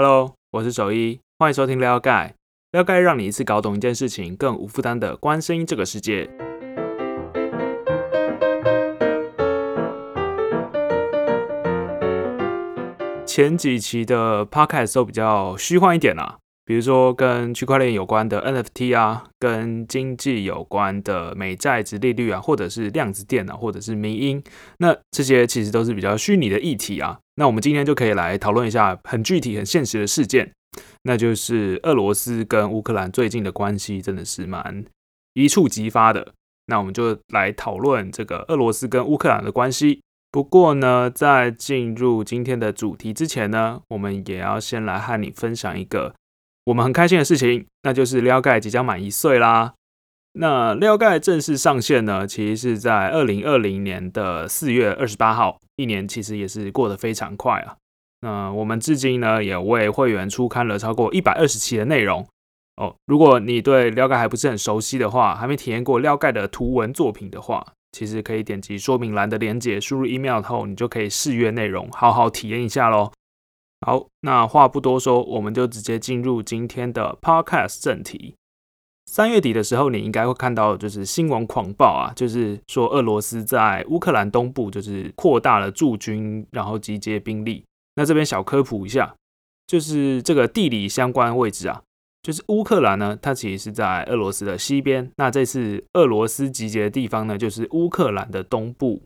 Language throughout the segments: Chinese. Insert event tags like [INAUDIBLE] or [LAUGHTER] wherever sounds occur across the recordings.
Hello，我是守一，欢迎收听撩盖。撩盖让你一次搞懂一件事情，更无负担的关心这个世界。前几期的 Podcast 都比较虚幻一点啦，比如说跟区块链有关的 NFT 啊，跟经济有关的美债值利率啊，或者是量子电脑，或者是民音，那这些其实都是比较虚拟的议题啊。那我们今天就可以来讨论一下很具体、很现实的事件，那就是俄罗斯跟乌克兰最近的关系真的是蛮一触即发的。那我们就来讨论这个俄罗斯跟乌克兰的关系。不过呢，在进入今天的主题之前呢，我们也要先来和你分享一个我们很开心的事情，那就是撩盖即将满一岁啦。那撩盖正式上线呢，其实是在二零二零年的四月二十八号，一年其实也是过得非常快啊。那我们至今呢，也为会员出刊了超过一百二十期的内容哦。如果你对撩盖还不是很熟悉的话，还没体验过撩盖的图文作品的话，其实可以点击说明栏的连接，输入 email 后，你就可以试阅内容，好好体验一下喽。好，那话不多说，我们就直接进入今天的 podcast 正题。三月底的时候，你应该会看到就是新闻狂暴啊，就是说俄罗斯在乌克兰东部就是扩大了驻军，然后集结兵力。那这边小科普一下，就是这个地理相关位置啊。就是乌克兰呢，它其实是在俄罗斯的西边。那这次俄罗斯集结的地方呢，就是乌克兰的东部，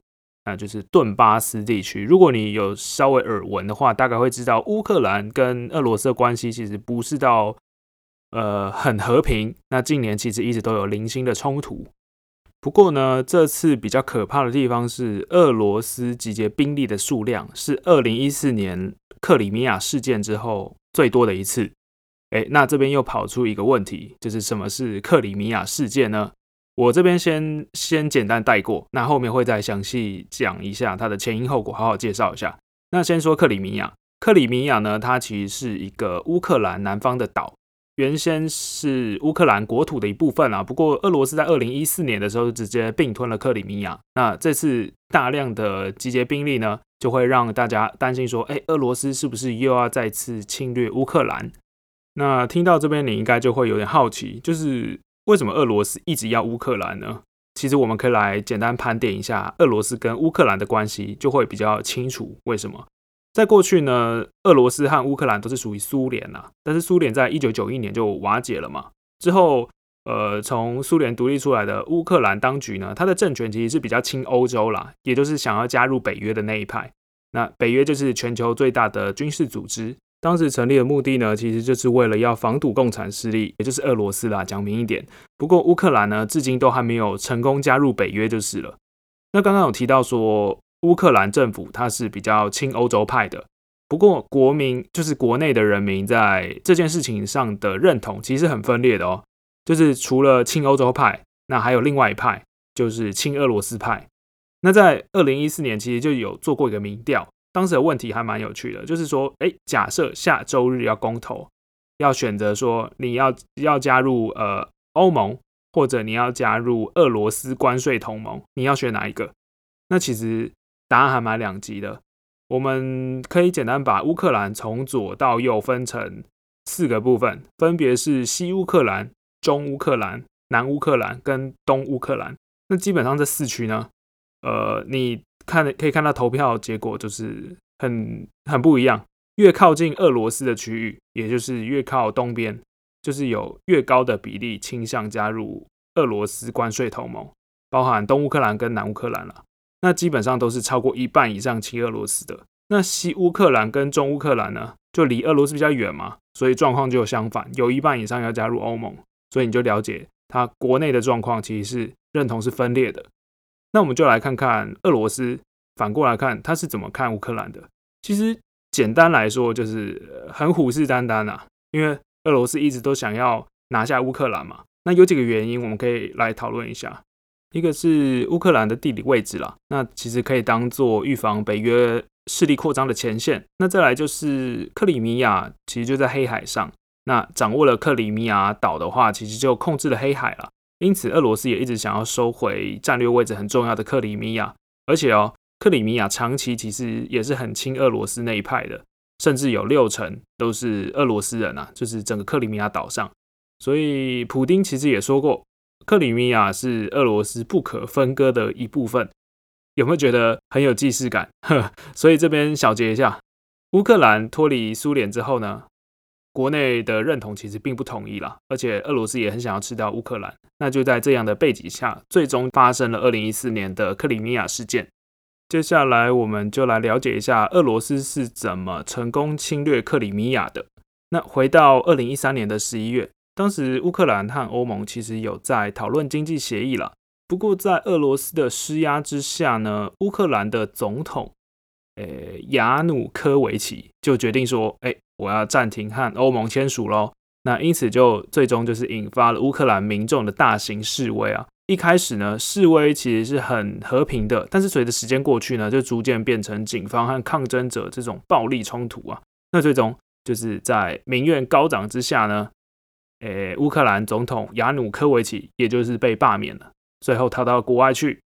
那就是顿巴斯地区。如果你有稍微耳闻的话，大概会知道乌克兰跟俄罗斯的关系其实不是到呃很和平。那近年其实一直都有零星的冲突。不过呢，这次比较可怕的地方是，俄罗斯集结兵力的数量是二零一四年克里米亚事件之后最多的一次。哎，那这边又跑出一个问题，就是什么是克里米亚事件呢？我这边先先简单带过，那后面会再详细讲一下它的前因后果，好好介绍一下。那先说克里米亚，克里米亚呢，它其实是一个乌克兰南方的岛，原先是乌克兰国土的一部分啊。不过俄罗斯在二零一四年的时候直接并吞了克里米亚，那这次大量的集结兵力呢，就会让大家担心说，哎，俄罗斯是不是又要再次侵略乌克兰？那听到这边，你应该就会有点好奇，就是为什么俄罗斯一直要乌克兰呢？其实我们可以来简单盘点一下俄罗斯跟乌克兰的关系，就会比较清楚为什么。在过去呢，俄罗斯和乌克兰都是属于苏联呐，但是苏联在一九九一年就瓦解了嘛。之后，呃，从苏联独立出来的乌克兰当局呢，它的政权其实是比较亲欧洲啦，也就是想要加入北约的那一派。那北约就是全球最大的军事组织。当时成立的目的呢，其实就是为了要防堵共产势力，也就是俄罗斯啦。讲明一点，不过乌克兰呢，至今都还没有成功加入北约就是了。那刚刚有提到说，乌克兰政府它是比较亲欧洲派的，不过国民就是国内的人民在这件事情上的认同其实很分裂的哦。就是除了亲欧洲派，那还有另外一派，就是亲俄罗斯派。那在二零一四年，其实就有做过一个民调。当时的问题还蛮有趣的，就是说，哎，假设下周日要公投，要选择说你要要加入呃欧盟，或者你要加入俄罗斯关税同盟，你要选哪一个？那其实答案还蛮两极的。我们可以简单把乌克兰从左到右分成四个部分，分别是西乌克兰、中乌克兰、南乌克兰跟东乌克兰。那基本上这四区呢，呃，你。看可以看到投票结果就是很很不一样，越靠近俄罗斯的区域，也就是越靠东边，就是有越高的比例倾向加入俄罗斯关税同盟，包含东乌克兰跟南乌克兰了。那基本上都是超过一半以上亲俄罗斯的。那西乌克兰跟中乌克兰呢，就离俄罗斯比较远嘛，所以状况就相反，有一半以上要加入欧盟。所以你就了解它国内的状况，其实是认同是分裂的。那我们就来看看俄罗斯反过来看他是怎么看乌克兰的。其实简单来说就是很虎视眈眈啊，因为俄罗斯一直都想要拿下乌克兰嘛。那有几个原因我们可以来讨论一下。一个是乌克兰的地理位置啦，那其实可以当做预防北约势力扩张的前线。那再来就是克里米亚其实就在黑海上，那掌握了克里米亚岛的话，其实就控制了黑海了。因此，俄罗斯也一直想要收回战略位置很重要的克里米亚，而且哦，克里米亚长期其实也是很亲俄罗斯那一派的，甚至有六成都是俄罗斯人啊，就是整个克里米亚岛上。所以普丁其实也说过，克里米亚是俄罗斯不可分割的一部分。有没有觉得很有既视感？[LAUGHS] 所以这边小结一下，乌克兰脱离苏联之后呢，国内的认同其实并不统一啦，而且俄罗斯也很想要吃掉乌克兰。那就在这样的背景下，最终发生了二零一四年的克里米亚事件。接下来我们就来了解一下俄罗斯是怎么成功侵略克里米亚的。那回到二零一三年的十一月，当时乌克兰和欧盟其实有在讨论经济协议了。不过，在俄罗斯的施压之下呢，乌克兰的总统，呃，亚努科维奇就决定说，哎，我要暂停和欧盟签署喽。那因此就最终就是引发了乌克兰民众的大型示威啊。一开始呢，示威其实是很和平的，但是随着时间过去呢，就逐渐变成警方和抗争者这种暴力冲突啊。那最终就是在民怨高涨之下呢，呃，乌克兰总统亚努科维奇也就是被罢免了。最后逃到国外去，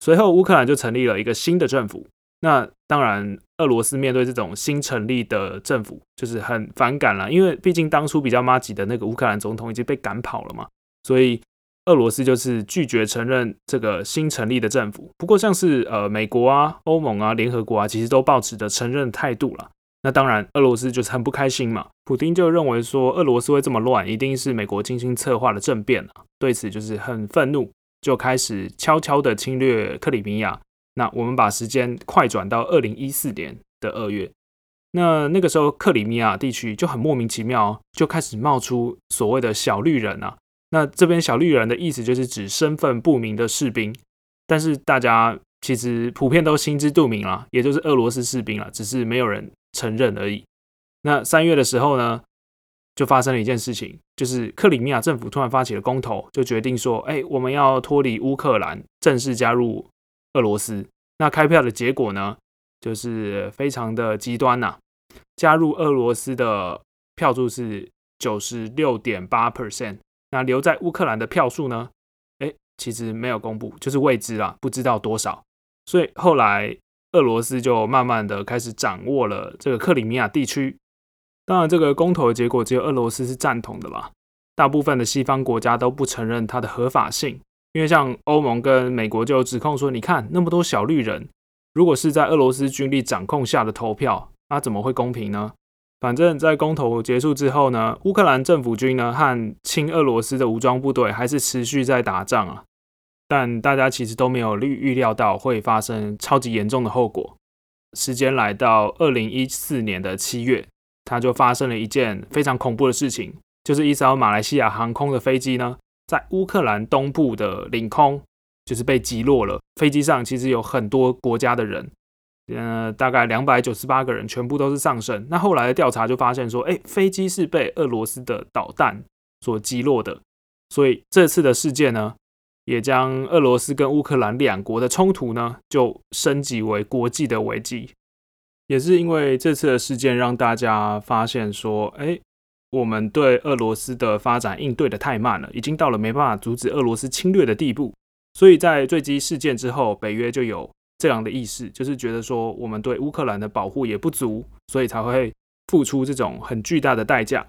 随后乌克兰就成立了一个新的政府。那当然，俄罗斯面对这种新成立的政府，就是很反感了，因为毕竟当初比较妈吉的那个乌克兰总统已经被赶跑了嘛，所以俄罗斯就是拒绝承认这个新成立的政府。不过，像是呃美国啊、欧盟啊、联合国啊，其实都保持着承认态度了。那当然，俄罗斯就是很不开心嘛。普京就认为说，俄罗斯会这么乱，一定是美国精心策划的政变啊。对此就是很愤怒。就开始悄悄的侵略克里米亚。那我们把时间快转到二零一四年的二月，那那个时候克里米亚地区就很莫名其妙，就开始冒出所谓的小绿人啊。那这边小绿人的意思就是指身份不明的士兵，但是大家其实普遍都心知肚明了，也就是俄罗斯士兵了，只是没有人承认而已。那三月的时候呢？就发生了一件事情，就是克里米亚政府突然发起了公投，就决定说：“哎，我们要脱离乌克兰，正式加入俄罗斯。”那开票的结果呢，就是非常的极端呐。加入俄罗斯的票数是九十六点八 percent，那留在乌克兰的票数呢？哎，其实没有公布，就是未知啦，不知道多少。所以后来俄罗斯就慢慢的开始掌握了这个克里米亚地区。当然，这个公投的结果只有俄罗斯是赞同的啦。大部分的西方国家都不承认它的合法性，因为像欧盟跟美国就指控说：“你看那么多小绿人，如果是在俄罗斯军力掌控下的投票，那怎么会公平呢？”反正，在公投结束之后呢，乌克兰政府军呢和亲俄罗斯的武装部队还是持续在打仗啊。但大家其实都没有预预料到会发生超级严重的后果。时间来到二零一四年的七月。它就发生了一件非常恐怖的事情，就是一艘马来西亚航空的飞机呢，在乌克兰东部的领空就是被击落了。飞机上其实有很多国家的人，呃，大概两百九十八个人，全部都是上升。那后来的调查就发现说，哎，飞机是被俄罗斯的导弹所击落的。所以这次的事件呢，也将俄罗斯跟乌克兰两国的冲突呢，就升级为国际的危机。也是因为这次的事件，让大家发现说，哎，我们对俄罗斯的发展应对的太慢了，已经到了没办法阻止俄罗斯侵略的地步。所以在坠机事件之后，北约就有这样的意识，就是觉得说，我们对乌克兰的保护也不足，所以才会付出这种很巨大的代价。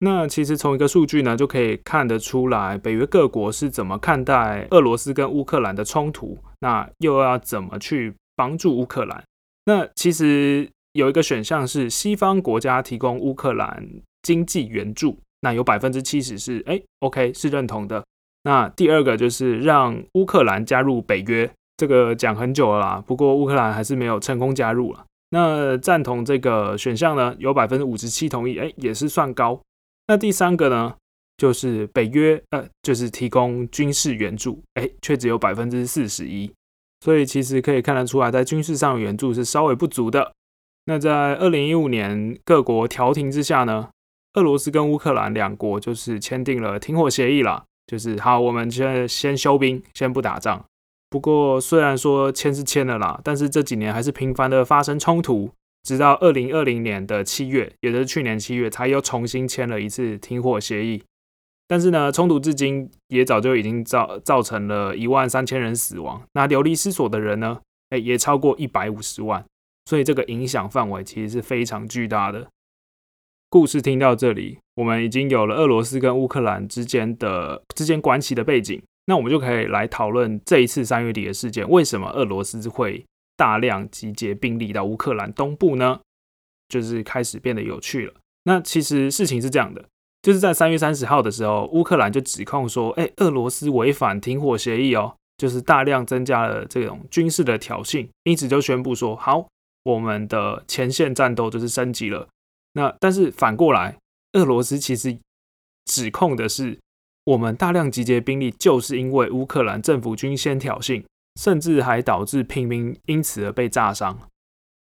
那其实从一个数据呢，就可以看得出来，北约各国是怎么看待俄罗斯跟乌克兰的冲突，那又要怎么去帮助乌克兰？那其实有一个选项是西方国家提供乌克兰经济援助，那有百分之七十是哎，OK 是认同的。那第二个就是让乌克兰加入北约，这个讲很久了啦，不过乌克兰还是没有成功加入了。那赞同这个选项呢，有百分之五十七同意，哎，也是算高。那第三个呢，就是北约呃，就是提供军事援助，哎，却只有百分之四十一。所以其实可以看得出来，在军事上援助是稍微不足的。那在二零一五年各国调停之下呢，俄罗斯跟乌克兰两国就是签订了停火协议啦，就是好，我们现在先休兵，先不打仗。不过虽然说签是签了啦，但是这几年还是频繁的发生冲突，直到二零二零年的七月，也就是去年七月，才又重新签了一次停火协议。但是呢，冲突至今也早就已经造造成了一万三千人死亡，那流离失所的人呢，哎，也超过一百五十万。所以这个影响范围其实是非常巨大的。故事听到这里，我们已经有了俄罗斯跟乌克兰之间的之间关系的背景，那我们就可以来讨论这一次三月底的事件，为什么俄罗斯会大量集结兵力到乌克兰东部呢？就是开始变得有趣了。那其实事情是这样的，就是在三月三十号的时候，乌克兰就指控说，哎，俄罗斯违反停火协议哦，就是大量增加了这种军事的挑衅，因此就宣布说，好，我们的前线战斗就是升级了。那但是反过来，俄罗斯其实指控的是，我们大量集结兵力，就是因为乌克兰政府军先挑衅，甚至还导致平民因此而被炸伤。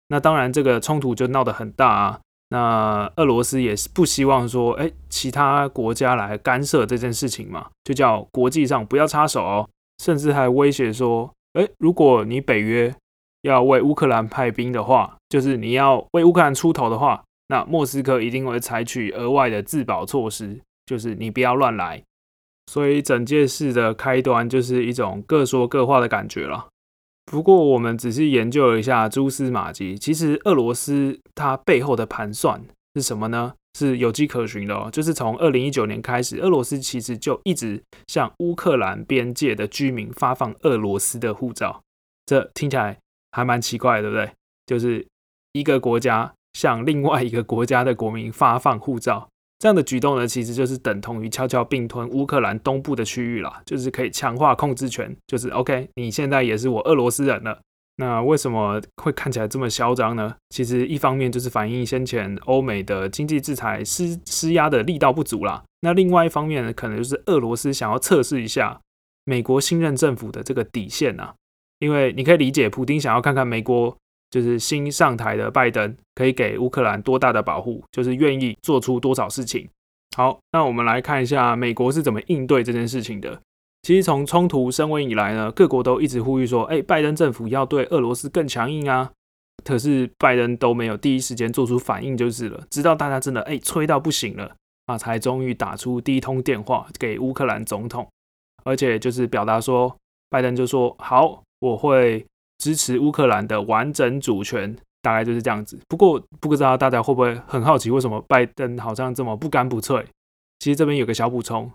那当然，这个冲突就闹得很大啊。那俄罗斯也是不希望说，哎，其他国家来干涉这件事情嘛，就叫国际上不要插手哦，甚至还威胁说，哎，如果你北约要为乌克兰派兵的话，就是你要为乌克兰出头的话。那莫斯科一定会采取额外的自保措施，就是你不要乱来。所以整件事的开端就是一种各说各话的感觉了。不过我们仔细研究了一下蛛丝马迹，其实俄罗斯它背后的盘算是什么呢？是有迹可循的哦。就是从二零一九年开始，俄罗斯其实就一直向乌克兰边界的居民发放俄罗斯的护照。这听起来还蛮奇怪，对不对？就是一个国家。向另外一个国家的国民发放护照，这样的举动呢，其实就是等同于悄悄并吞乌克兰东部的区域啦，就是可以强化控制权，就是 OK，你现在也是我俄罗斯人了。那为什么会看起来这么嚣张呢？其实一方面就是反映先前欧美的经济制裁施施压的力道不足啦，那另外一方面呢，可能就是俄罗斯想要测试一下美国新任政府的这个底线啊，因为你可以理解，普丁想要看看美国。就是新上台的拜登可以给乌克兰多大的保护，就是愿意做出多少事情。好，那我们来看一下美国是怎么应对这件事情的。其实从冲突升温以来呢，各国都一直呼吁说，哎，拜登政府要对俄罗斯更强硬啊。可是拜登都没有第一时间做出反应就是了，直到大家真的哎催到不行了啊，才终于打出第一通电话给乌克兰总统，而且就是表达说，拜登就说好，我会。支持乌克兰的完整主权，大概就是这样子。不过不知道大家会不会很好奇，为什么拜登好像这么不干不脆？其实这边有个小补充，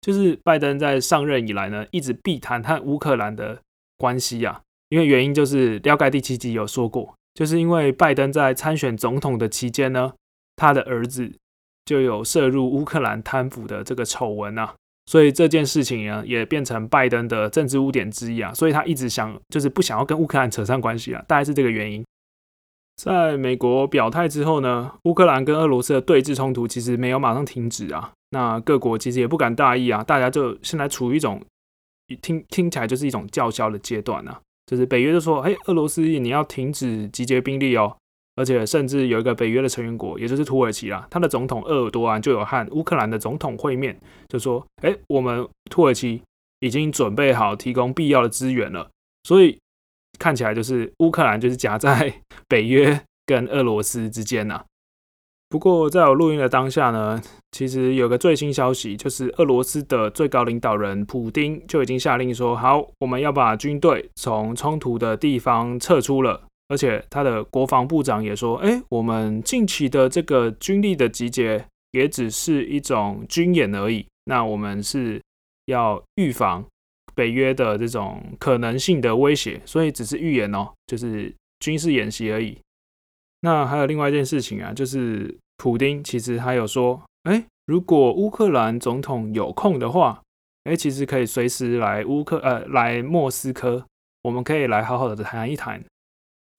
就是拜登在上任以来呢，一直避谈和乌克兰的关系啊。因为原因就是《了解第七集有说过，就是因为拜登在参选总统的期间呢，他的儿子就有涉入乌克兰贪腐的这个丑闻啊。所以这件事情呢，也变成拜登的政治污点之一啊。所以他一直想，就是不想要跟乌克兰扯上关系啊，大概是这个原因。在美国表态之后呢，乌克兰跟俄罗斯的对峙冲突其实没有马上停止啊。那各国其实也不敢大意啊，大家就现在处于一种听听起来就是一种叫嚣的阶段啊。就是北约就说：“哎，俄罗斯你要停止集结兵力哦。”而且甚至有一个北约的成员国，也就是土耳其啦，他的总统鄂尔多安就有和乌克兰的总统会面，就说：“哎，我们土耳其已经准备好提供必要的资源了。”所以看起来就是乌克兰就是夹在 [LAUGHS] 北约跟俄罗斯之间呐。不过在我录音的当下呢，其实有个最新消息，就是俄罗斯的最高领导人普京就已经下令说：“好，我们要把军队从冲突的地方撤出了。”而且他的国防部长也说：“哎，我们近期的这个军力的集结也只是一种军演而已。那我们是要预防北约的这种可能性的威胁，所以只是预演哦，就是军事演习而已。那还有另外一件事情啊，就是普丁其实还有说：哎，如果乌克兰总统有空的话，哎，其实可以随时来乌克呃来莫斯科，我们可以来好好的谈一谈。”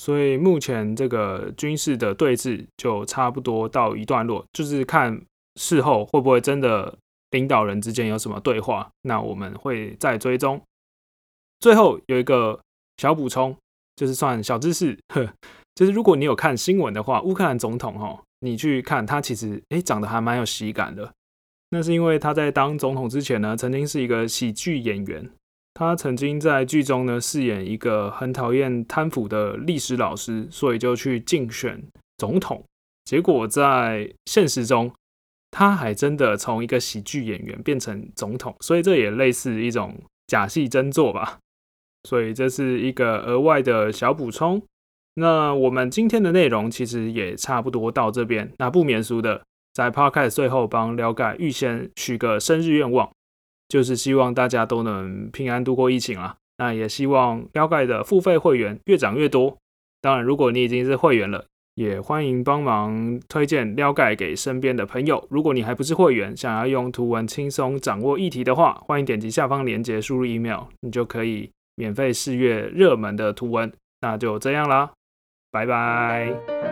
所以目前这个军事的对峙就差不多到一段落，就是看事后会不会真的领导人之间有什么对话，那我们会再追踪。最后有一个小补充，就是算小知识，呵就是如果你有看新闻的话，乌克兰总统哈，你去看他其实诶长得还蛮有喜感的，那是因为他在当总统之前呢，曾经是一个喜剧演员。他曾经在剧中呢饰演一个很讨厌贪腐的历史老师，所以就去竞选总统。结果在现实中，他还真的从一个喜剧演员变成总统，所以这也类似一种假戏真做吧。所以这是一个额外的小补充。那我们今天的内容其实也差不多到这边，那不免俗的，在 Podcast 最后帮了解预先许个生日愿望，就是希望大家都能平安度过疫情啊。那也希望撩盖的付费会员越涨越多。当然，如果你已经是会员了，也欢迎帮忙推荐撩盖给身边的朋友。如果你还不是会员，想要用图文轻松掌握议题的话，欢迎点击下方链接输入 email，你就可以免费试阅热门的图文。那就这样啦。拜拜。